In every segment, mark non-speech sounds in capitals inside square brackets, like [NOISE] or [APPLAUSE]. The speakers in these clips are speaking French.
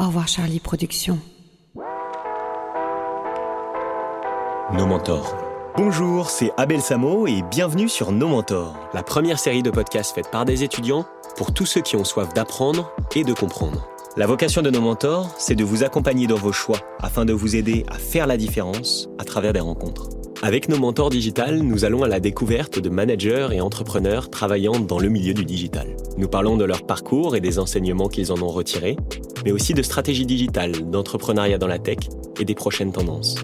Au revoir Charlie Productions. Nos mentors. Bonjour, c'est Abel Samo et bienvenue sur Nos mentors, la première série de podcasts faite par des étudiants pour tous ceux qui ont soif d'apprendre et de comprendre. La vocation de nos mentors, c'est de vous accompagner dans vos choix afin de vous aider à faire la différence à travers des rencontres. Avec nos mentors digital, nous allons à la découverte de managers et entrepreneurs travaillant dans le milieu du digital. Nous parlons de leur parcours et des enseignements qu'ils en ont retirés, mais aussi de stratégie digitale, d'entrepreneuriat dans la tech et des prochaines tendances.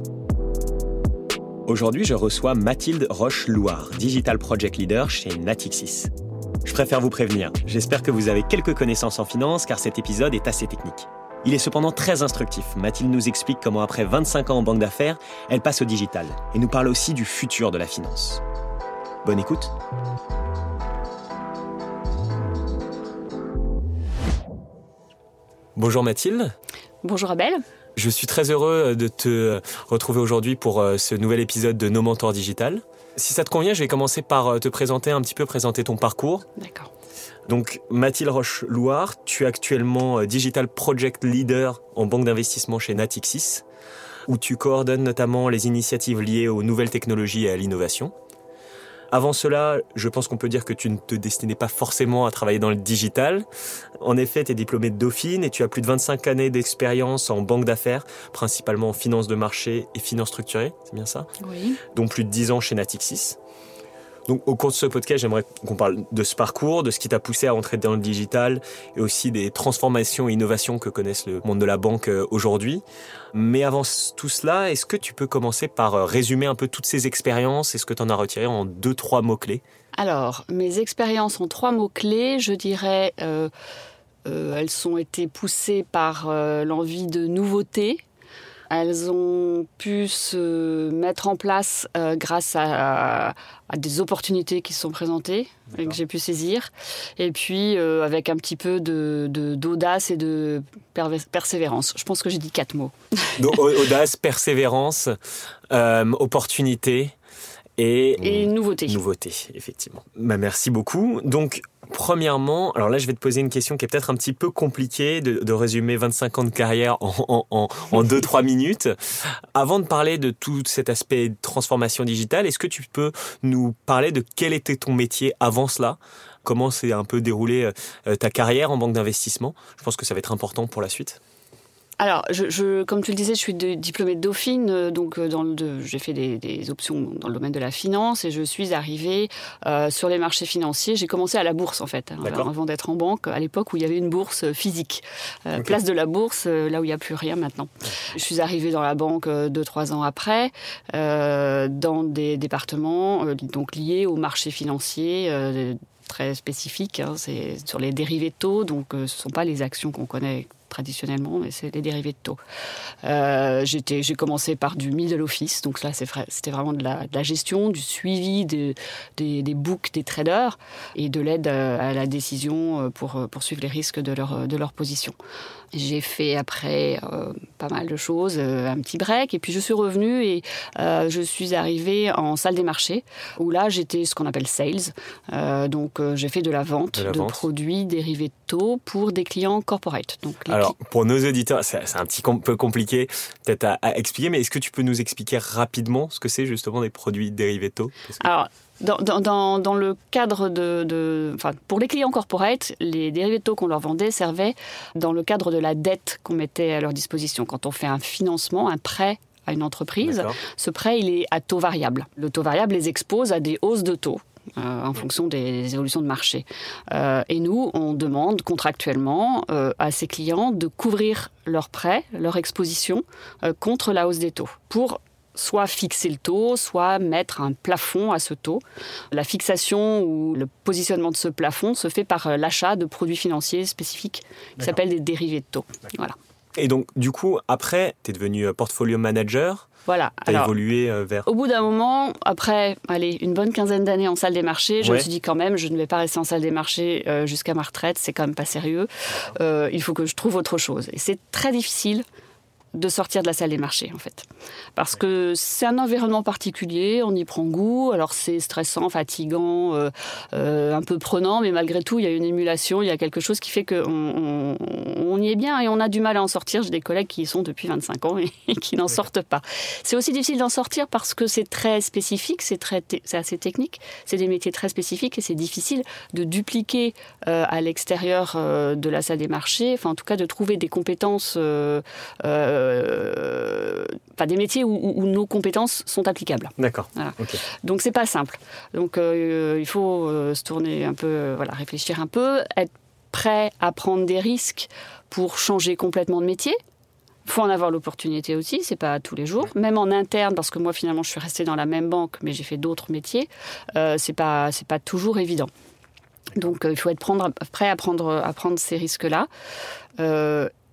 Aujourd'hui, je reçois Mathilde Roche-Louard, Digital Project Leader chez Natixis. Je préfère vous prévenir, j'espère que vous avez quelques connaissances en finance car cet épisode est assez technique. Il est cependant très instructif. Mathilde nous explique comment après 25 ans en banque d'affaires, elle passe au digital et nous parle aussi du futur de la finance. Bonne écoute. Bonjour Mathilde. Bonjour Abel. Je suis très heureux de te retrouver aujourd'hui pour euh, ce nouvel épisode de Nos Mentors Digital. Si ça te convient, je vais commencer par euh, te présenter un petit peu, présenter ton parcours. D'accord. Donc Mathilde Roche-Loire, tu es actuellement euh, Digital Project Leader en banque d'investissement chez Natixis, où tu coordonnes notamment les initiatives liées aux nouvelles technologies et à l'innovation. Avant cela, je pense qu'on peut dire que tu ne te destinais pas forcément à travailler dans le digital. En effet, tu es diplômé de Dauphine et tu as plus de 25 années d'expérience en banque d'affaires, principalement en finance de marché et finance structurée, c'est bien ça? Oui. Dont plus de 10 ans chez Natixis. Donc, au cours de ce podcast, j'aimerais qu'on parle de ce parcours, de ce qui t'a poussé à entrer dans le digital et aussi des transformations et innovations que connaissent le monde de la banque euh, aujourd'hui. Mais avant tout cela, est-ce que tu peux commencer par euh, résumer un peu toutes ces expériences et ce que tu en as retiré en deux, trois mots-clés? Alors, mes expériences en trois mots-clés, je dirais, euh, elles ont été poussées par l'envie de nouveauté, elles ont pu se mettre en place euh, grâce à, à, des opportunités qui se sont présentées et que j'ai pu saisir. Et puis euh, avec un petit peu de, d'audace et de persévérance. Je pense que j'ai dit quatre mots. Donc, audace, persévérance, euh, opportunité. Et, et nouveauté. Nouveauté, effectivement. Bah, merci beaucoup. Donc, Premièrement, alors là, je vais te poser une question qui est peut-être un petit peu compliquée de, de, résumer 25 ans de carrière en, en, en 2-3 [LAUGHS] minutes. Avant de parler de tout cet aspect de transformation digitale, est-ce que tu peux nous parler de quel était ton métier avant cela? Comment s'est un peu déroulé euh, ta carrière en banque d'investissement? Je pense que ça va être important pour la suite. Alors, je, je, comme tu le disais, je suis de, diplômée de Dauphine, euh, donc dans le, j'ai fait des, des, options dans le domaine de la finance et je suis arrivée euh, sur les marchés financiers. J'ai commencé à la bourse en fait, hein, avant d'être en banque, à l'époque où il y avait une bourse physique, euh, okay. place de la bourse, euh, là où il n'y a plus rien maintenant. Je suis arrivée dans la banque euh, deux trois ans après, euh, dans des départements donc liés aux marchés financiers très spécifiques. Hein, c'est sur les dérivés de taux, donc ce ne sont pas les actions qu'on connaît traditionnellement, mais c'est les dérivés de taux. Euh, j'ai commencé par du middle office, donc là c'était vraiment de la, gestion, du suivi de, des, des des traders et de l'aide à, la décision pour poursuivre les risques de leur, de leur position. J'ai fait après euh, pas mal de choses, euh, un petit break, et puis je suis revenue et euh, je suis arrivée en salle des marchés, où là j'étais ce qu'on appelle sales. Donc j'ai fait de la vente de, la de vente. produits dérivés de taux pour des clients corporate. Donc, Alors pour nos auditeurs, c'est un petit peu compliqué peut-être à, à, expliquer, mais est-ce que tu peux nous expliquer rapidement ce que c'est justement des produits dérivés de taux? Que... Alors dans, dans, dans, le cadre de, de, enfin, pour les clients corporate, les dérivés de taux qu'on leur vendait servaient dans le cadre de la dette qu'on mettait à leur disposition. Quand on fait un financement, un prêt à une entreprise, ce prêt il est à taux variable. Le taux variable les expose à des hausses de taux. Euh, en fonction des, évolutions de marché. Euh, et nous, on demande contractuellement euh, à ces clients de couvrir leurs prêts, leur exposition contre la hausse des taux pour soit fixer le taux, soit mettre un plafond à ce taux. La fixation ou le positionnement de ce plafond se fait par l'achat de produits financiers spécifiques qui s'appellent des dérivés de taux. Voilà. Et donc, du coup, après, tu es devenu portfolio manager. Voilà. Tu as évolué vers. Au bout d'un moment, après, allez, une bonne quinzaine d'années en salle des marchés, je ouais. me suis dit quand même, je ne vais pas rester en salle des marchés euh, jusqu'à ma retraite, c'est quand même pas sérieux. Euh, il faut que je trouve autre chose. Et c'est très difficile de sortir de la salle des marchés, en fait. Parce que c'est un environnement particulier, on y prend goût. Alors c'est stressant, fatigant, euh, euh, un peu prenant, mais malgré tout, il y a une émulation, il y a quelque chose qui fait qu'on on, y est bien et on a du mal à en sortir. J'ai des collègues qui y sont depuis 25 ans et, [LAUGHS] qui n'en sortent pas. C'est aussi difficile d'en sortir parce que c'est très spécifique, c'est très, c'est assez technique, c'est des métiers très spécifiques et c'est difficile de dupliquer euh, à l'extérieur de la salle des marchés, enfin en tout cas de trouver des compétences enfin, des métiers où, nos compétences sont applicables. D'accord. Donc c'est pas simple. Donc euh, il faut euh, se tourner un peu, voilà, réfléchir un peu, être prêt à prendre des risques pour changer complètement de métier. Il faut en avoir l'opportunité aussi, c'est pas tous les jours. Même en interne, parce que moi finalement je suis restée dans la même banque, mais j'ai fait d'autres métiers, euh, c'est pas c'est pas toujours évident. Donc il faut être prendre, prêt à prendre à prendre ces risques-là.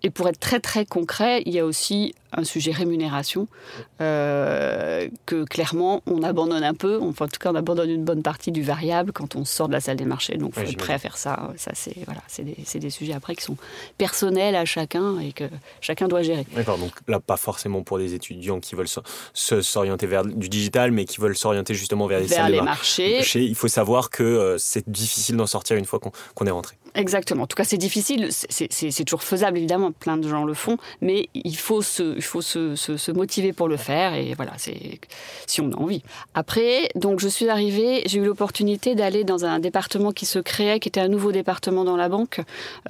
Et pour être très très concret, il y a aussi un sujet rémunération euh, que clairement on abandonne un peu. Enfin, en tout cas, on abandonne une bonne partie du variable quand on sort de la salle des marchés. Donc, faut être prêt à faire ça. Ça, c'est voilà, c'est des, des, sujets après qui sont personnels à chacun et que chacun doit gérer. D'accord. Donc là, pas forcément pour des étudiants qui veulent s'orienter vers du digital, mais qui veulent s'orienter justement vers les salles les marchés. Il faut savoir que euh, c'est difficile d'en sortir une fois qu'on est rentré. Exactement. En tout cas, c'est difficile. C'est toujours faisable, évidemment. Plein de gens le font. Mais il faut se, il faut se, se, motiver pour le faire. Et voilà, c'est si on a envie. Après, donc, je suis arrivée, j'ai eu l'opportunité d'aller dans un département qui se créait, qui était un nouveau département dans la banque.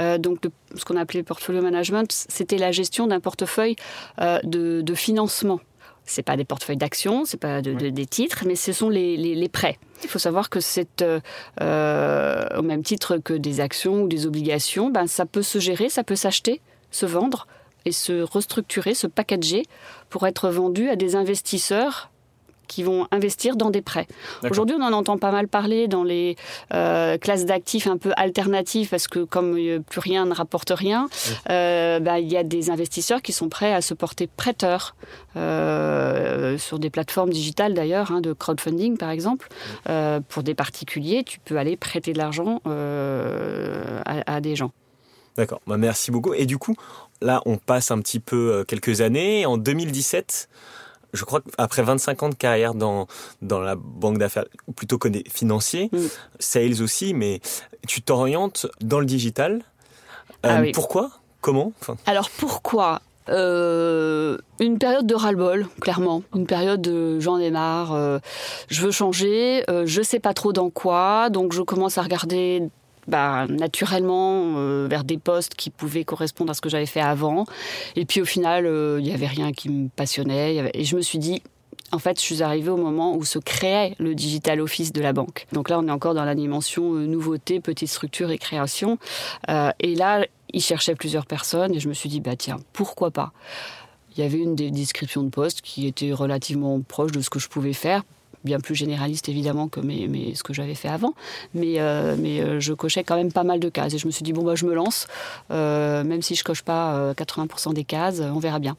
Euh, donc, ce qu'on appelait portfolio management, c'était la gestion d'un portefeuille euh, de, de financement c'est pas des portefeuilles d'actions, c'est pas des titres, mais ce sont les, prêts. Il faut savoir que c'est euh, euh, au même titre que des actions ou des obligations, ben, ça peut se gérer, ça peut s'acheter, se vendre et se restructurer, se packager pour être vendu à des investisseurs qui vont investir dans des prêts. Aujourd'hui, on en entend pas mal parler dans les euh, classes d'actifs un peu alternatives parce que comme plus rien ne rapporte rien, euh, bah, il y a des investisseurs qui sont prêts à se porter prêteurs euh, sur des plateformes digitales d'ailleurs, hein, de crowdfunding par exemple. pour des particuliers, tu peux aller prêter de l'argent à, à des gens. D'accord, bah, merci beaucoup. Et du coup, là, on passe un petit peu quelques années. En 2017, je crois qu'après 25 ans de carrière dans, dans la banque d'affaires, ou plutôt financier, mm. sales aussi, mais tu t'orientes dans le digital. Ah euh, pourquoi? Comment? Alors pourquoi? Euh, une période de ras-le-bol, clairement. Une période de j'en ai marre, euh, je veux changer, je sais pas trop dans quoi, donc je commence à regarder bah, naturellement euh, vers des postes qui pouvaient correspondre à ce que j'avais fait avant. Et puis au final, euh, il n'y avait rien qui me passionnait. Et je me suis dit, en fait, je suis arrivée au moment où se créait le digital office de la banque. Donc là, on est encore dans la dimension euh, nouveauté, petite structure et création. et là, il cherchait plusieurs personnes et je me suis dit, bah tiens, pourquoi pas? Il y avait une description de poste qui était relativement proche de ce que je pouvais faire bien plus généraliste évidemment que mes, ce que j'avais fait avant, mais, euh, mais euh, je cochais quand même pas mal de cases. Et je me suis dit bon bah je me lance, euh, même si je coche pas 80% des cases, on verra bien.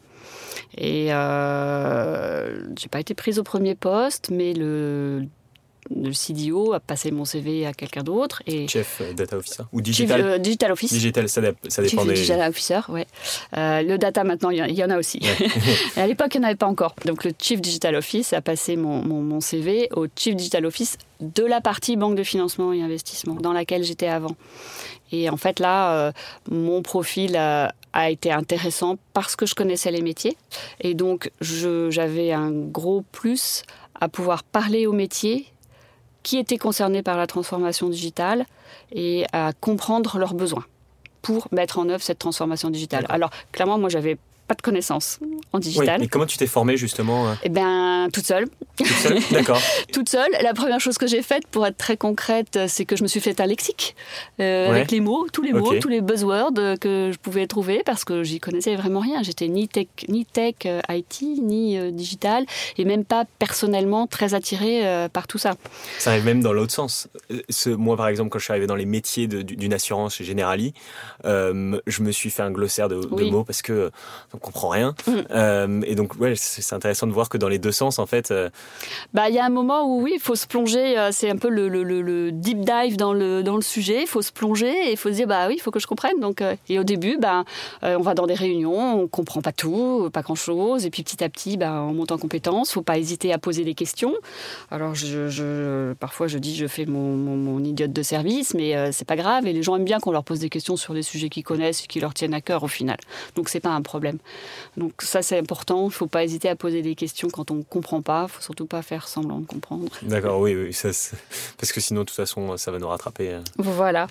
Et j'ai pas été prise au premier poste, mais le le CDO a passé mon CV à quelqu'un d'autre. Et Chef euh, Data Officer Ou Digital euh, Digital Office. Digital, ça, ça dépend des... Digital Officer, ouais. Euh, le Data, maintenant, il y, en a aussi. [LAUGHS] à l'époque, il n'y en avait pas encore. Donc, le Chief Digital Office a passé mon, mon, CV au Chief Digital Office de la partie banque de financement et investissement dans laquelle j'étais avant. Et en fait, là, mon profil a, été intéressant parce que je connaissais les métiers. Et donc, j'avais un gros plus à pouvoir parler aux métiers qui étaient concernés par la transformation digitale et à comprendre leurs besoins pour mettre en œuvre cette transformation digitale. Alors, clairement, moi, j'avais pas de connaissances en digital. Oui, et comment tu t'es formée justement euh Eh bien, toute seule. Toute seule, d'accord. [LAUGHS] toute seule. La première chose que j'ai faite, pour être très concrète, c'est que je me suis fait un lexique euh, avec les mots, tous les mots, tous les buzzwords que je pouvais trouver parce que j'y connaissais vraiment rien. J'étais ni tech, ni tech, euh, IT, ni digital, et même pas personnellement très attirée par tout ça. Ça arrive même dans l'autre sens. Ce, moi, par exemple, quand je suis arrivé dans les métiers d'une assurance chez Generali, je me suis fait un glossaire de, de mots parce que comprend rien. Mm. et donc, ouais, c'est intéressant de voir que dans les deux sens, en fait. Bah, il y a un moment où oui, il faut se plonger. c'est un peu le, le, le, deep dive dans le dans le sujet. Il faut se plonger et il faut se dire bah oui, il faut que je comprenne. Donc, et au début, bah, on va dans des réunions, on comprend pas tout, pas grand chose, et puis petit à petit, bah, on monte en compétence. Faut pas hésiter à poser des questions. Alors, je, parfois, je dis, je fais mon, mon, idiote de service, mais euh, c'est pas grave. Et les gens aiment bien qu'on leur pose des questions sur des sujets qu'ils connaissent et qui leur tiennent à cœur au final. Donc, c'est pas un problème. Donc, ça, c'est important. Il faut pas hésiter à poser des questions quand on comprend pas. Il faut surtout pas faire semblant de comprendre. D'accord, oui, oui. Ça, parce que sinon, de toute façon, ça va nous rattraper. Euh. Voilà.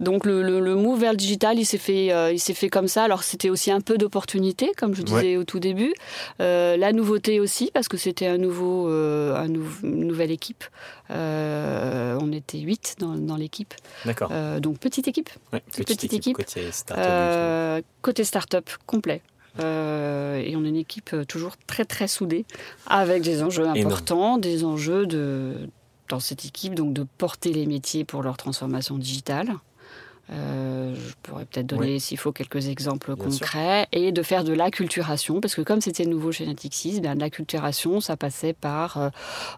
Donc, le, le, move vers le digital, il s'est fait, euh, il s'est fait comme ça. Alors, c'était aussi un peu d'opportunité, comme je disais au tout début. la nouveauté aussi, parce que c'était un nouveau, un une nouvelle équipe. Euh, on était 8 dans, l'équipe. D'accord. Euh, donc petite équipe. petite, équipe. Euh, côté start-up complet. Et on est une équipe toujours très très soudée, avec des enjeux importants, des enjeux de, dans cette équipe, donc de porter les métiers pour leur transformation digitale. Euh, je pourrais peut-être donner, s'il faut, quelques exemples concrets. Et de faire de l'acculturation, parce que comme c'était nouveau chez Natixis, bien, de l'acculturation, ça passait par euh,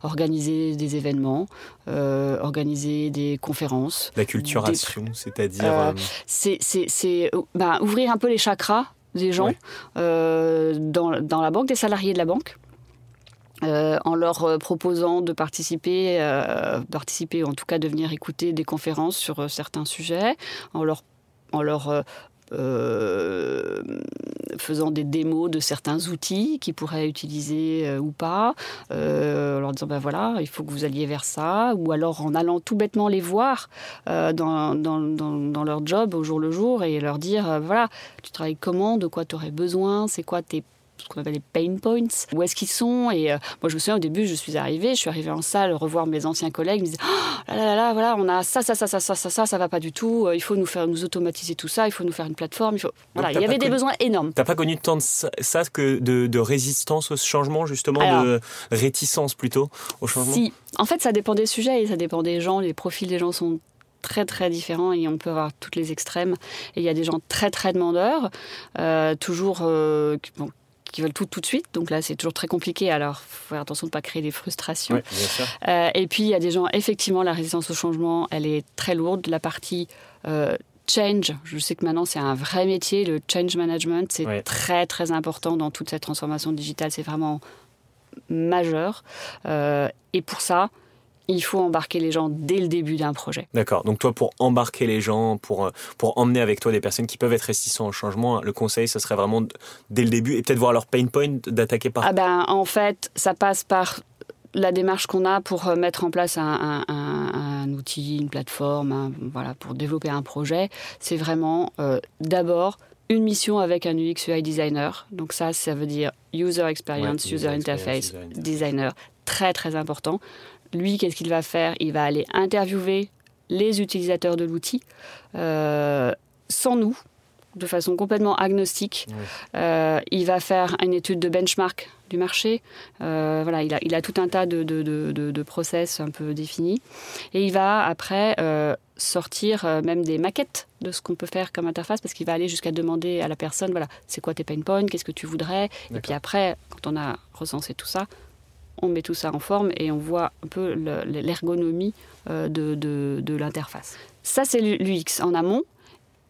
organiser des événements, euh, organiser des conférences. L'acculturation, c'est-à-dire C'est ben, ouvrir un peu les chakras des gens dans, dans la banque, des salariés de la banque. Euh, en leur euh, proposant de participer, euh, participer ou en tout cas de venir écouter des conférences sur certains sujets, en leur, en leur faisant des démos de certains outils qu'ils pourraient utiliser ou pas, en leur disant ben voilà, il faut que vous alliez vers ça, ou alors en allant tout bêtement les voir dans, dans, dans, leur job au jour le jour et leur dire voilà, tu travailles comment, de quoi tu aurais besoin, c'est quoi tes ce qu'on appelle les pain points. Où est-ce qu'ils sont Et euh, moi, je me souviens au début, je suis arrivée, je suis arrivée en salle revoir mes anciens collègues, ils me disaient oh là là là, voilà, on a ça, ça, ça, ça, ça, ça, ça, ça va pas du tout. Euh, il faut nous faire nous automatiser tout ça. Il faut nous faire une plateforme. Il faut voilà, il y avait des besoins énormes. T'as pas connu tant de ça, que de, de, résistance au changement justement, de réticence plutôt au changement? Si, en fait, ça dépend des sujets et ça dépend des gens. Les profils des gens sont très très différents et on peut avoir toutes les extrêmes. Et il y a des gens très très demandeurs, euh, toujours bon, qui veulent tout tout de suite. Donc là, c'est toujours très compliqué. Alors, faut faire attention de ne pas créer des frustrations. Euh, et puis, il y a des gens, effectivement, la résistance au changement, elle est très lourde. La partie euh, change, je sais que maintenant, c'est un vrai métier. Le change management, c'est très, très important dans toute cette transformation digitale. C'est vraiment majeur. Euh, et pour ça, il faut embarquer les gens dès le début d'un projet. D'accord. Donc toi, pour embarquer les gens, pour, euh, pour emmener avec toi des personnes qui peuvent être réticents au changement, le conseil, ce serait vraiment dès le début et peut-être voir leur pain point, d'attaquer par... Ah ben, en fait, ça passe par la démarche qu'on a pour euh, mettre en place un, outil, une plateforme, voilà, pour développer un projet. C'est vraiment euh, d'abord une mission avec un UX UI designer. Donc ça, ça veut dire user experience, user, interface, designer. Très très important. Lui, qu'est-ce qu'il va faire? Il va aller interviewer les utilisateurs de l'outil euh, sans nous, de façon complètement agnostique. Euh, il va faire une étude de benchmark du marché. Euh, voilà, il a, il a, tout un tas de, de, de, process un peu définis. Et il va après sortir même des maquettes de ce qu'on peut faire comme interface parce qu'il va aller jusqu'à demander à la personne, voilà, c'est quoi tes pain points, qu'est-ce que tu voudrais? Et puis après, quand on a recensé tout ça, on met tout ça en forme et on voit un peu l'ergonomie euh, de, l'interface. Ça, c'est l'UX en amont.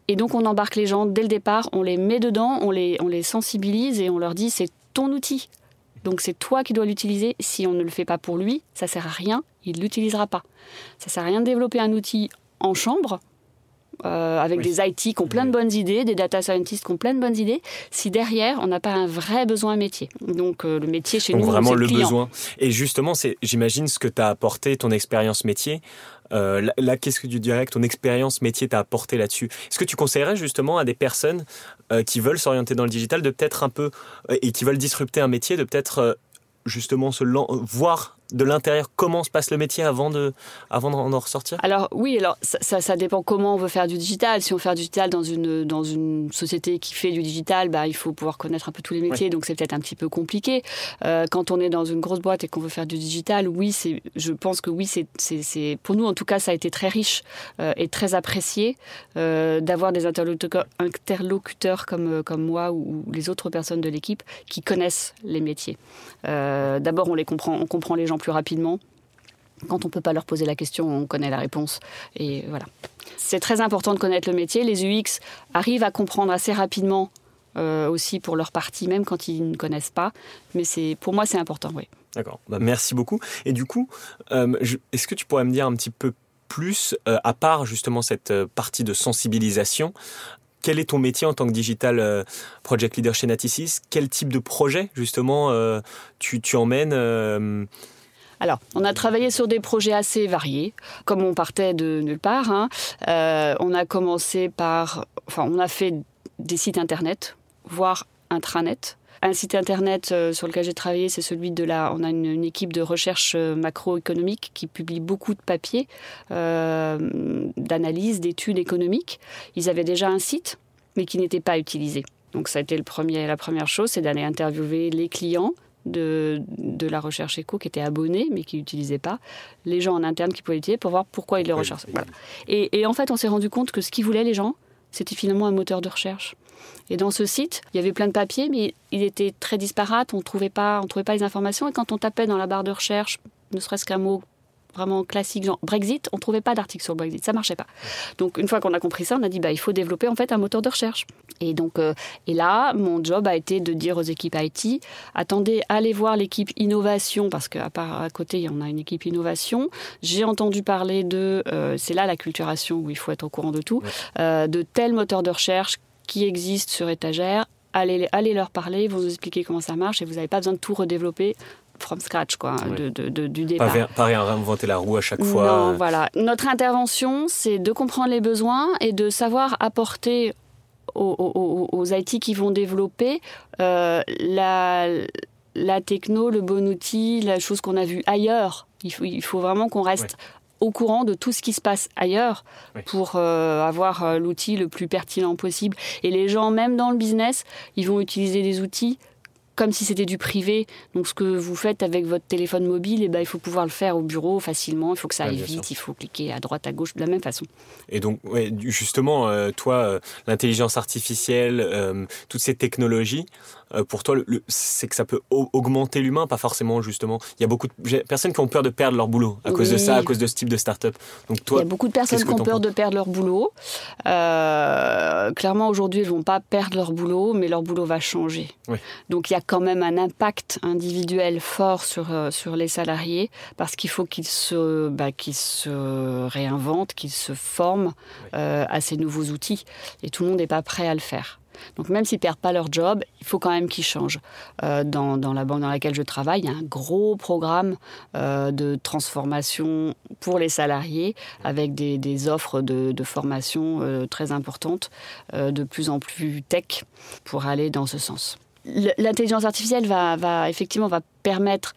Et donc, on embarque les gens dès le départ, on les met dedans, on les, on les sensibilise et on leur dit c'est ton outil. Donc, c'est toi qui dois l'utiliser. Si on ne le fait pas pour lui, ça sert à rien, il ne l'utilisera pas. Ça sert à rien de développer un outil en chambre euh, avec des IT qui ont plein de bonnes idées, des data scientists qui ont plein de bonnes idées, si derrière on n'a pas un vrai besoin métier. Donc euh, le métier chez Donc nous, vraiment le, besoin. Et justement, c'est, j'imagine, ce que tu as apporté, ton expérience métier. Euh, là, qu'est-ce que tu dirais que ton expérience métier t'a apporté là-dessus? Est-ce que tu conseillerais justement à des personnes qui veulent s'orienter dans le digital de peut-être un peu et qui veulent disrupter un métier, de peut-être justement se voir de l'intérieur comment se passe le métier avant de avant d'en ressortir? Alors oui, alors ça, ça, dépend comment on veut faire du digital. Si on veut faire du digital dans une dans une société qui fait du digital, bah il faut pouvoir connaître un peu tous les métiers, donc c'est peut-être un petit peu compliqué. Euh, quand on est dans une grosse boîte et qu'on veut faire du digital, oui, c'est je pense que oui, c'est c'est pour nous en tout cas ça a été très riche euh, et très apprécié euh, d'avoir des interlocuteurs, interlocuteurs comme comme moi ou, ou les autres personnes de l'équipe qui connaissent les métiers. D'abord, on les comprend, on comprend les gens plus rapidement. Quand on ne peut pas leur poser la question, on connaît la réponse. Et voilà. C'est très important de connaître le métier. Les UX arrivent à comprendre assez rapidement euh, aussi pour leur partie, même quand ils ne connaissent pas. Mais c'est, pour moi, c'est important, oui. D'accord. Bah, merci beaucoup. Et du coup, euh, est-ce que tu pourrais me dire un petit peu plus, euh, à part justement cette partie de sensibilisation, quel est ton métier en tant que digital project leader chez Natisys? Quel type de projet justement tu, tu emmènes alors, on a travaillé sur des projets assez variés, comme on partait de nulle part. Hein. Euh, on a commencé par, enfin, on a fait des sites internet, voire intranet. Un site internet euh, sur lequel j'ai travaillé, c'est celui de la. On a une, équipe de recherche euh, macroéconomique qui publie beaucoup de papiers d'analyse, d'études économiques. Ils avaient déjà un site, mais qui n'était pas utilisé. Donc ça a été le premier, la première chose, c'est d'aller interviewer les clients, de, de, la recherche éco qui étaient abonnés mais qui n'utilisaient pas, les gens en interne qui pouvaient l'utiliser pour voir pourquoi ils le recherchaient. Et, et, en fait, on s'est rendu compte que ce qu'ils voulaient les gens, c'était finalement un moteur de recherche. Et dans ce site, il y avait plein de papiers, mais il était très disparate, on ne trouvait pas les informations. Et quand on tapait dans la barre de recherche, ne serait-ce qu'un mot vraiment classique, genre Brexit, on trouvait pas d'article sur le Brexit, ça marchait pas. Donc une fois qu'on a compris ça, on a dit bah il faut développer en fait un moteur de recherche. Et donc euh, et là, mon job a été de dire aux équipes IT, attendez, allez voir l'équipe innovation parce qu'à part à côté, on a une équipe innovation. J'ai entendu parler de, euh, c'est là la culturation où il faut être au courant de tout, euh, de tel moteur de recherche qui existe sur étagère. Allez, allez leur parler, ils vont vous expliquer comment ça marche et vous n'avez pas besoin de tout redévelopper from scratch, quoi, de, de, du départ. Pas, pas réinventer la roue à chaque fois. Non, voilà. Notre intervention, c'est de comprendre les besoins et de savoir apporter aux, aux, IT qui vont développer euh, la, la techno, le bon outil, la chose qu'on a vue ailleurs. Il faut, il faut vraiment qu'on reste au courant de tout ce qui se passe ailleurs pour euh, avoir euh, l'outil le plus pertinent possible. Et les gens, même dans le business, ils vont utiliser des outils comme si c'était du privé. Donc ce que vous faites avec votre téléphone mobile, eh ben, il faut pouvoir le faire au bureau facilement, il faut que ça aille vite, il faut cliquer à droite, à gauche de la même façon. Et donc, justement, euh, toi, euh, l'intelligence artificielle, euh, toutes ces technologies, pour toi, c'est que ça peut augmenter l'humain, pas forcément justement. Il y a beaucoup de personnes qui ont peur de perdre leur boulot à cause de ça, à cause de ce type de start-up. Donc toi, il y a beaucoup de personnes qui ont peur de perdre leur boulot. clairement, aujourd'hui, elles vont pas perdre leur boulot, mais leur boulot va changer. Donc il y a quand même un impact individuel fort sur, euh, sur les salariés parce qu'il faut qu'ils se, bah, qu'ils se réinventent, qu'ils se forment euh, à ces nouveaux outils. Et tout le monde n'est pas prêt à le faire. Donc même s'ils perdent pas leur job, il faut quand même qu'ils changent. Euh, dans, dans, la banque dans laquelle je travaille, il y a un gros programme de transformation pour les salariés avec des, des offres de, de formation très importantes, de plus en plus tech, pour aller dans ce sens l'intelligence artificielle va, effectivement va permettre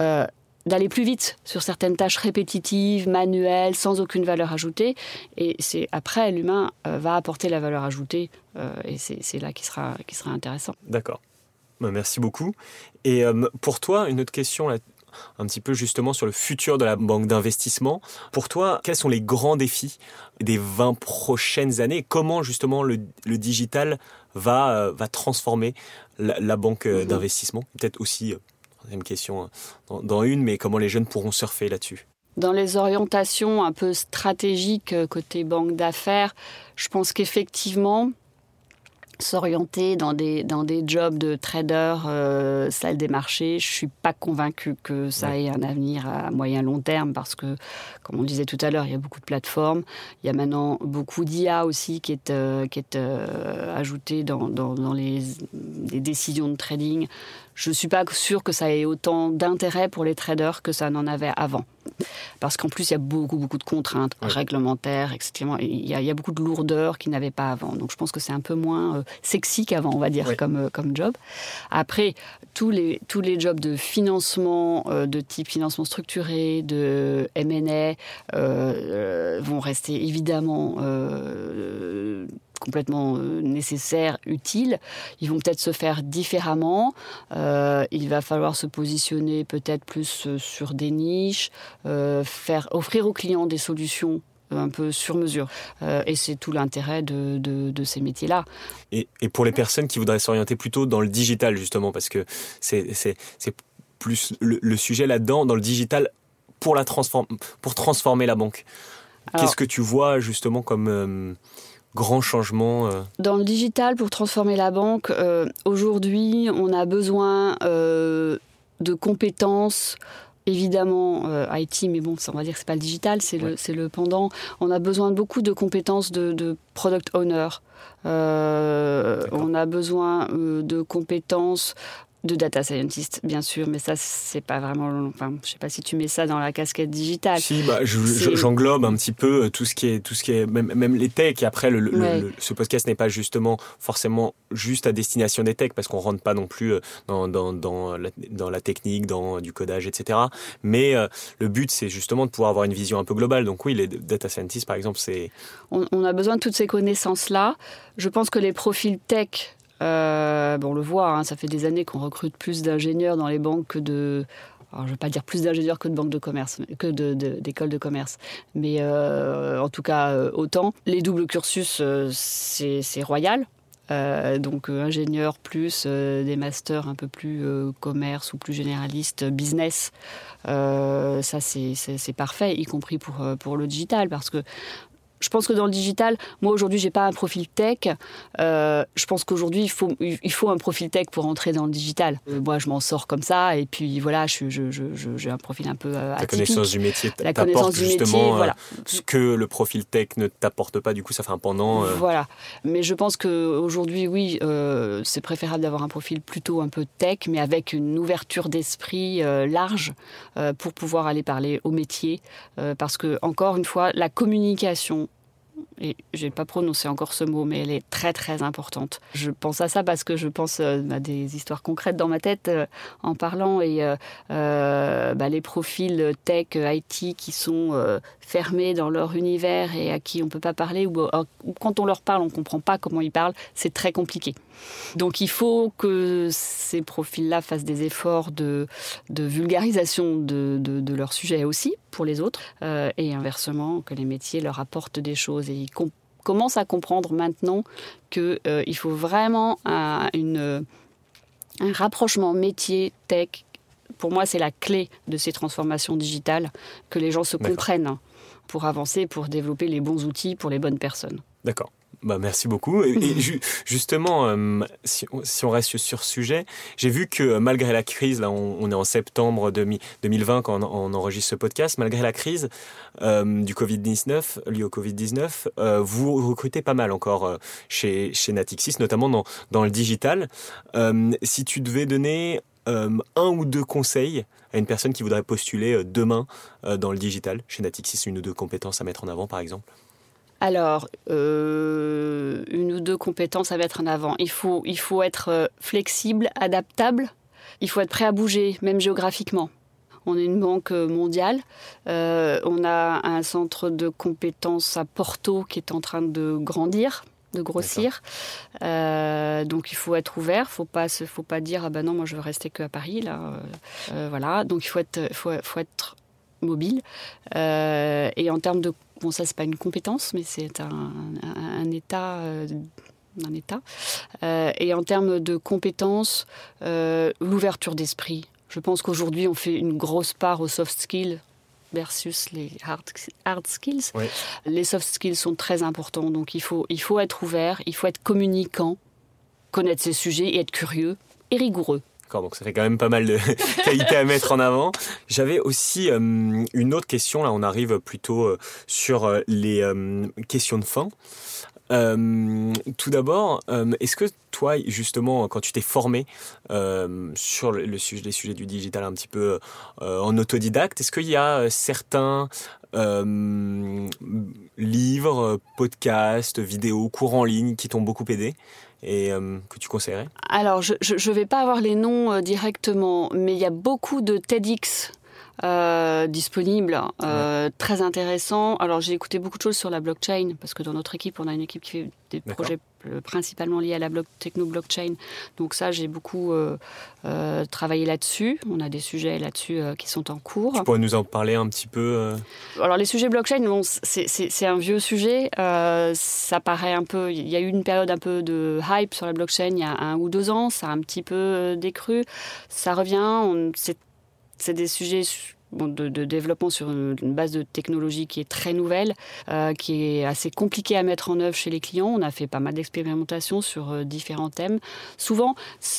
euh, d'aller plus vite sur certaines tâches répétitives, manuelles, sans aucune valeur ajoutée. Et c'est après l'humain euh, va apporter la valeur ajoutée, euh, et c'est là qui sera, qui sera intéressant. D'accord. Bah, merci beaucoup. Et pour toi, une autre question un petit peu justement sur le futur de la banque d'investissement. Pour toi, quels sont les grands défis des 20 prochaines années Comment justement le, digital va, va transformer la, banque euh, d'investissement. Peut-être aussi, euh, question euh, dans, une, mais comment les jeunes pourront surfer là-dessus? Dans les orientations un peu stratégiques côté banque d'affaires, je pense qu'effectivement, s'orienter dans des, dans des jobs de trader, euh, salle des marchés, je suis pas convaincue que ça ait un avenir à moyen long terme parce que, comme on disait tout à l'heure, il y a beaucoup de plateformes. Il y a maintenant beaucoup d'IA aussi qui est, euh, qui est euh, ajouté dans, dans, dans les, les, décisions de trading. Je suis pas sûre que ça ait autant d'intérêt pour les traders que ça n'en avait avant. Parce qu'en plus, il y a beaucoup, beaucoup de contraintes réglementaires, etc. Il y, a, il y, a, beaucoup de lourdeur qu'ils n'avaient pas avant. Donc je pense que c'est un peu moins euh, sexy qu'avant, on va dire, comme, euh, comme job. Après, tous les, tous les jobs de financement, euh, de type financement structuré, de M&A, vont rester évidemment complètement nécessaires, utiles. Ils vont peut-être se faire différemment. il va falloir se positionner peut-être plus sur des niches, faire offrir aux clients des solutions un peu sur mesure. Euh, et c'est tout l'intérêt de, de, ces métiers-là. Et, et, pour les personnes qui voudraient s'orienter plutôt dans le digital, justement, parce que c'est plus le, sujet là-dedans, dans le digital, pour, la transform pour transformer la banque. Qu'est-ce que tu vois justement comme... Euh, grand changement euh Dans le digital, pour transformer la banque, aujourd'hui, on a besoin de compétences évidemment euh, IT, mais bon, ça, on va dire que c'est pas le digital, c'est le, le, pendant. On a besoin de beaucoup de compétences de, de product owner. Euh, on a besoin euh, de compétences de data scientist, bien sûr, mais ça, c'est pas vraiment. Enfin, je sais pas si tu mets ça dans la casquette digitale. Si, bah, j'englobe un petit peu euh, tout ce qui est, tout ce qui est même, même les techs. Et après, le, ce podcast n'est pas justement forcément juste à destination des techs, parce qu'on rentre pas non plus euh, dans, dans, dans, la, dans la technique, dans du codage, etc. Mais euh, le but, c'est justement de pouvoir avoir une vision un peu globale. Donc oui, les data scientists, par exemple, c'est. On, on a besoin de toutes ces connaissances-là. Je pense que les profils tech euh, bon, on le voit, hein, ça fait des années qu'on recrute plus d'ingénieurs dans les banques que de. Alors, je ne vais pas dire plus d'ingénieurs que de banques de commerce, que d'écoles de, commerce, mais euh, en tout cas euh, autant. Les doubles cursus, c'est royal. donc ingénieur plus des masters un peu plus commerce ou plus généraliste business, ça c'est parfait, y compris pour, pour le digital, parce que je pense que dans le digital, moi aujourd'hui, j'ai pas un profil tech. Euh, je pense qu'aujourd'hui, il faut, il faut un profil tech pour entrer dans le digital. Euh, moi, je m'en sors comme ça, et puis voilà, j'ai je, je, un profil un peu euh, La connaissance du métier, la connaissance du métier, voilà. ce que le profil tech ne t'apporte pas. Du coup, ça fait un pendant. Voilà. Mais je pense qu'aujourd'hui, oui, c'est préférable d'avoir un profil plutôt un peu tech, mais avec une ouverture d'esprit large pour pouvoir aller parler au métier, parce que encore une fois, la communication et j'ai pas prononcé encore ce mot, mais elle est très très importante. Je pense à ça parce que je pense euh, à des histoires concrètes dans ma tête euh, en parlant et euh, bah, les profils tech, IT qui sont fermés dans leur univers et à qui on peut pas parler ou, quand on leur parle on comprend pas comment ils parlent, c'est très compliqué. Donc il faut que ces profils-là fassent des efforts de, vulgarisation de, leur sujet aussi pour les autres et inversement que les métiers leur apportent des choses ils commence à comprendre maintenant qu'il euh, il faut vraiment un, une, un rapprochement métier-tech. Pour moi, c'est la clé de ces transformations digitales, que les gens se comprennent pour avancer, pour développer les bons outils pour les bonnes personnes. D'accord. Bah, merci beaucoup. Et, justement, euh, si, on reste sur ce sujet, j'ai vu que euh, malgré la crise, là on, est en septembre 2020 quand on, enregistre ce podcast, malgré la crise euh, du Covid-19, liée au Covid-19, vous recrutez pas mal encore chez, chez Natixis, notamment dans, dans le digital. si tu devais donner un ou deux conseils à une personne qui voudrait postuler demain dans le digital chez Natixis, une ou deux compétences à mettre en avant par exemple alors, euh, une ou deux compétences à mettre en avant. Il faut, il faut être euh, flexible, adaptable. Il faut être prêt à bouger, même géographiquement. On est une banque mondiale. Euh, on a un centre de compétences à Porto qui est en train de grandir de grossir. donc il faut être ouvert, faut pas faut pas dire ah ben non moi je veux rester que à Paris là. voilà, donc il faut être faut, faut être mobile. et en termes de Bon, ça, c'est pas une compétence, mais c'est un, état. Euh, un état. Euh, et en termes de compétences, euh, l'ouverture d'esprit. Je pense qu'aujourd'hui, on fait une grosse part aux soft skills versus les hard, hard skills. Les soft skills sont très importants, donc il faut, il faut être ouvert, il faut être communicant, connaître ses sujets et être curieux et rigoureux donc ça fait quand même pas mal de [LAUGHS] qualités à mettre en avant. J'avais aussi euh, une autre question, là on arrive plutôt euh, sur euh, les questions de fin. tout d'abord, est-ce que toi, justement, quand tu t'es formé sur le, sujet, les sujets du digital un petit peu en autodidacte, est-ce qu'il y a certains livres, podcasts, vidéos, cours en ligne qui t'ont beaucoup aidé? Et euh, que tu conseillerais? Alors, je ne vais pas avoir les noms euh, directement, mais il y a beaucoup de TEDx euh, disponibles, très intéressants. Alors, j'ai écouté beaucoup de choses sur la blockchain, parce que dans notre équipe, on a une équipe qui fait des projets euh, principalement lié à la block, techno-blockchain. Donc ça, j'ai beaucoup euh, euh, travaillé là-dessus. On a des sujets là-dessus qui sont en cours. Tu pourrais nous en parler un petit peu Alors les sujets blockchain, bon, c'est un vieux sujet. ça paraît un peu... Il y a eu une période un peu de hype sur la blockchain il y a un ou deux ans. Ça a un petit peu décru. Ça revient. C'est des sujets de, développement sur une, base de technologie qui est très nouvelle, euh, qui est assez compliquée à mettre en œuvre chez les clients. On a fait pas mal d'expérimentations sur euh, différents thèmes. Souvent,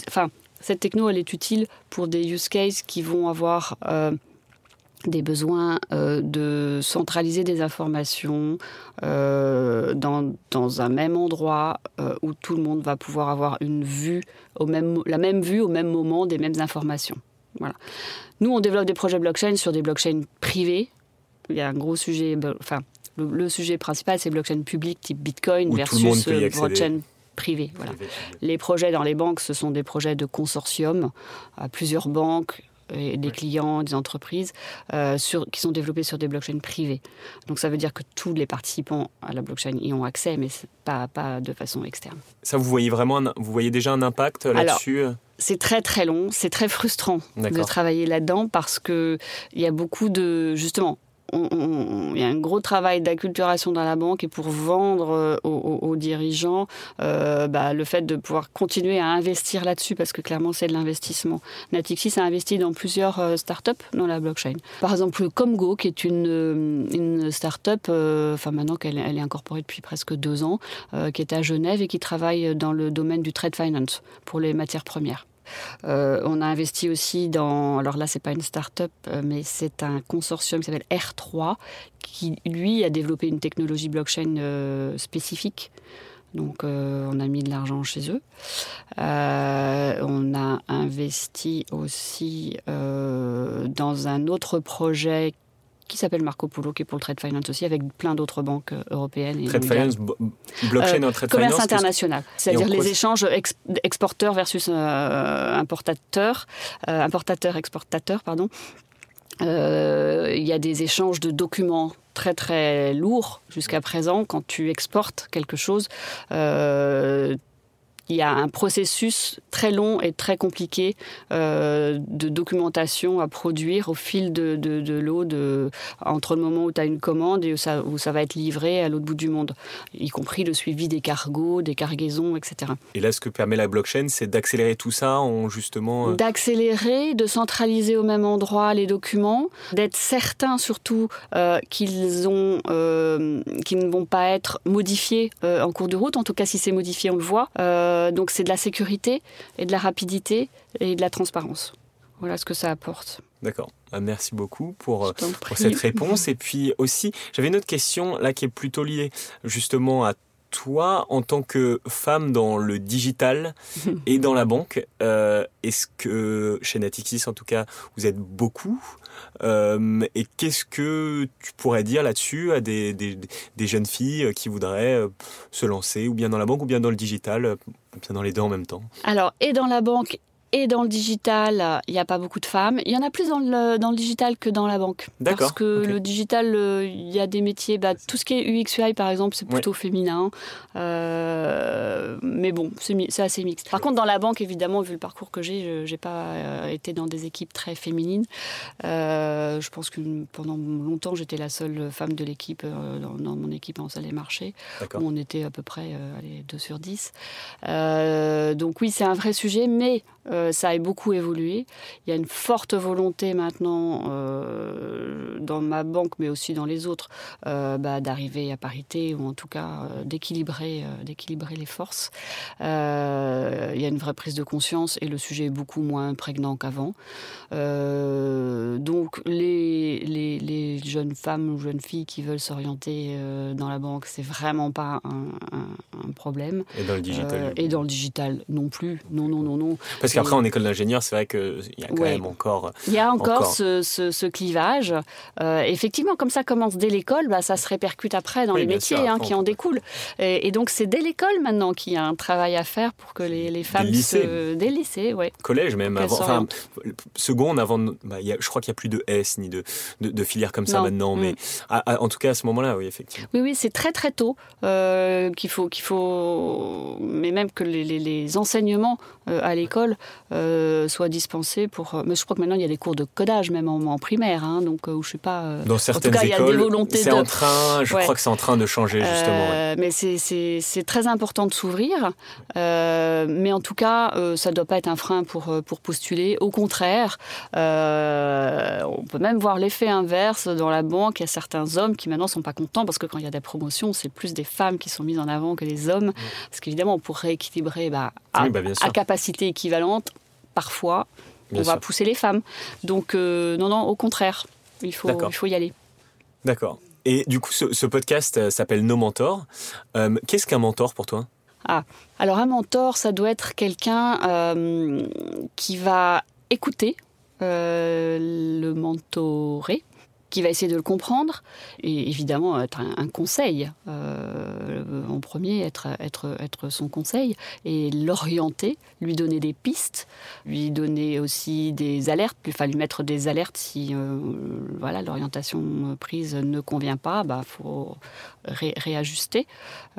enfin, cette techno, elle est utile pour des use cases qui vont avoir euh, des besoins de centraliser des informations dans, un même endroit où tout le monde va pouvoir avoir une vue, la même vue au même moment des mêmes informations. Voilà. Nous, on développe des projets blockchain sur des blockchains privés. Il y a un gros sujet, enfin, le, sujet principal, c'est blockchain public type Bitcoin versus euh, blockchain privé. Voilà. Les projets dans les banques, ce sont des projets de consortium à plusieurs banques et des clients, des entreprises, euh, sur, qui sont développés sur des blockchains privées. Donc ça veut dire que tous les participants à la blockchain y ont accès, mais pas, pas de façon externe. Ça, vous voyez vraiment, vous voyez déjà un impact là-dessus euh c'est très très long, c'est très frustrant de travailler là-dedans parce que il y a beaucoup de justement il y a un gros travail d'acculturation dans la banque et pour vendre euh, aux, dirigeants euh, bah, le fait de pouvoir continuer à investir là-dessus parce que clairement c'est de l'investissement. Natixis a investi dans plusieurs euh, startups dans la blockchain. Par exemple, Comgo qui est une, une startup, enfin maintenant qu'elle elle est incorporée depuis presque deux ans, qui est à Genève et qui travaille dans le domaine du trade finance pour les matières premières. Euh, on a investi aussi dans, alors là c'est pas une start-up, euh, mais c'est un consortium qui s'appelle R3, qui lui a développé une technologie blockchain euh, spécifique. Donc on a mis de l'argent chez eux. on a investi aussi dans un autre projet qui s'appelle Marco Polo, qui est pour le trade finance aussi, avec plein d'autres banques euh, européennes. Et trade finance, blockchain euh, trade commerce international, c'est-à-dire les échanges exporteurs versus euh, importateurs, importateurs, exportateurs, pardon. Il y a des échanges de documents très très lourds jusqu'à présent. Quand tu exportes quelque chose, il y a un processus très long et très compliqué euh, de documentation à produire au fil de, de, l'eau de, entre le moment où tu as une commande et où ça, où ça va être livré à l'autre bout du monde, y compris le suivi des cargos, des cargaisons, etc. Et là, ce que permet la blockchain, c'est d'accélérer tout ça en justement... Euh, d'accélérer, de centraliser au même endroit les documents, d'être certain surtout euh, qu'ils ont, qu'ils ne vont pas être modifiés en cours de route. En tout cas, si c'est modifié, on le voit. Euh, donc c'est de la sécurité et de la rapidité et de la transparence. Voilà ce que ça apporte. D'accord. Ah, merci beaucoup pour, euh, pour cette [LAUGHS] réponse. Et puis aussi, j'avais une autre question là qui est plutôt liée justement à toi, en tant que femme dans le digital [LAUGHS] et dans la banque, euh, est-ce que chez Natixis, en tout cas, vous êtes beaucoup euh, Et qu'est-ce que tu pourrais dire là-dessus à des, des, jeunes filles qui voudraient euh, se lancer, ou bien dans la banque, ou bien dans le digital, ou bien dans les deux en même temps? Alors, et dans la banque et dans le digital, il n'y a pas beaucoup de femmes. Il y en a plus dans le, dans le digital que dans la banque. Parce que le digital, euh, il y a des métiers, bah, tout ce qui est UX UI par exemple, c'est plutôt féminin. Euh, mais bon, c'est assez mixte. Par contre, dans la banque, évidemment, vu le parcours que j'ai, je n'ai pas euh, été dans des équipes très féminines. je pense que pendant longtemps, j'étais la seule femme de l'équipe, dans, mon équipe en salle des marchés, où on était à peu près allez, 2 sur 10. donc oui, c'est un vrai sujet, mais euh, ça a beaucoup évolué. Il y a une forte volonté maintenant euh, dans ma banque, mais aussi dans les autres, euh, bah, d'arriver à parité ou en tout cas d'équilibrer, d'équilibrer les forces. il y a une vraie prise de conscience et le sujet est beaucoup moins prégnant qu'avant. donc les, les, les, jeunes femmes ou jeunes filles qui veulent s'orienter dans la banque, c'est vraiment pas un, un, problème. Et dans le digital Et dans le digital non plus. Non, non, non, non. Parce qu'après, en école d'ingénieur, c'est vrai qu'il y a quand même encore. Il y a encore, Ce, clivage. Euh, effectivement, comme ça commence dès l'école, bah, ça se répercute après dans les métiers hein, qui en découlent. Et, donc, c'est dès l'école maintenant qu'il y a un travail à faire pour que les, femmes. Dès se... Dès le lycée, ouais. Collège même. Avant, enfin, seconde, avant. Bah, je crois qu'il n'y a plus de S ni de, de, filière comme ça maintenant. Mais mm. en tout cas, à ce moment-là, oui, effectivement. Oui, oui, c'est très très tôt euh, qu'il faut, qu'il faut. Mais même que les, les enseignements à l'école euh, soit dispensé pour. Euh, mais je crois que maintenant il y a des cours de codage même en, primaire, hein, donc où je sais pas. Dans certaines en tout cas, écoles, il y a des volontés c'est en train. Je crois que c'est en train de changer justement. Mais c'est très important de s'ouvrir, mais en tout cas ça ne doit pas être un frein pour pour postuler. Au contraire, on peut même voir l'effet inverse dans la banque. Il y a certains hommes qui maintenant sont pas contents parce que quand il y a des promotions, c'est plus des femmes qui sont mises en avant que les hommes, parce qu'évidemment on pourrait équilibrer bah, à, bah, à capacité équivalente parfois, on va pousser les femmes. Donc, euh, non, non, au contraire, il faut, il faut y aller. D'accord. Et du coup, ce, podcast euh, s'appelle Nos Mentors. Euh, qu'est-ce qu'un mentor pour toi? Ah, alors un mentor, ça doit être quelqu'un qui va écouter le mentoré, qui va essayer de le comprendre et évidemment être un, conseil euh, en premier, être, être, être son conseil et l'orienter, lui donner des pistes, lui donner aussi des alertes, enfin lui mettre des alertes si euh, voilà l'orientation prise ne convient pas, bah faut réajuster.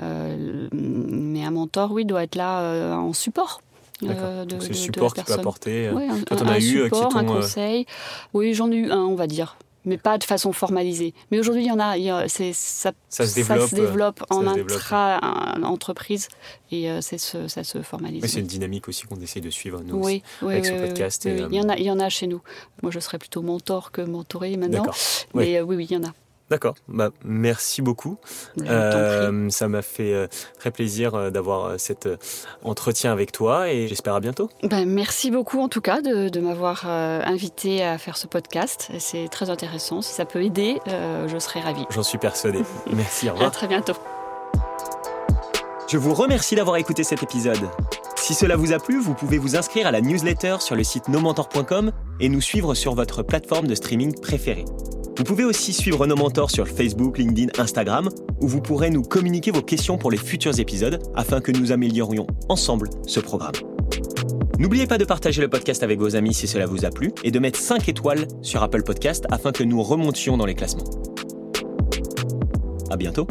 Euh, mais un mentor, oui, doit être là en support. Euh, de, c'est le support qu'il peut apporter. un, Quand on a eu support, un conseil. Oui, j'en ai eu un, on va dire mais pas de façon formalisée. Mais aujourd'hui, il y en a, il ça, ça, se développe, ça se développe en intra-entreprise et euh, ça se formalise. c'est une dynamique aussi qu'on essaie de suivre, nous, oui, avec ce podcast. il, y en a, il y en a chez nous. Moi, je serais plutôt mentor que mentoré maintenant. Mais euh, oui, oui, il y en a. D'accord. Bah, merci beaucoup. Euh, ça m'a fait euh, très plaisir euh, d'avoir cet entretien avec toi et j'espère à bientôt. Ben, merci beaucoup en tout cas de, m'avoir invité à faire ce podcast. C'est très intéressant. Si ça peut aider, je serai ravie. J'en suis persuadé. [LAUGHS] merci. Au revoir. À très bientôt. Je vous remercie d'avoir écouté cet épisode. Si cela vous a plu, vous pouvez vous inscrire à la newsletter sur le site nomentor.com et nous suivre sur votre plateforme de streaming préférée. Vous pouvez aussi suivre nos mentors sur Facebook, LinkedIn, Instagram, où vous pourrez nous communiquer vos questions pour les futurs épisodes afin que nous améliorions ensemble ce programme. N'oubliez pas de partager le podcast avec vos amis si cela vous a plu et de mettre 5 étoiles sur Apple Podcast afin que nous remontions dans les classements. À bientôt!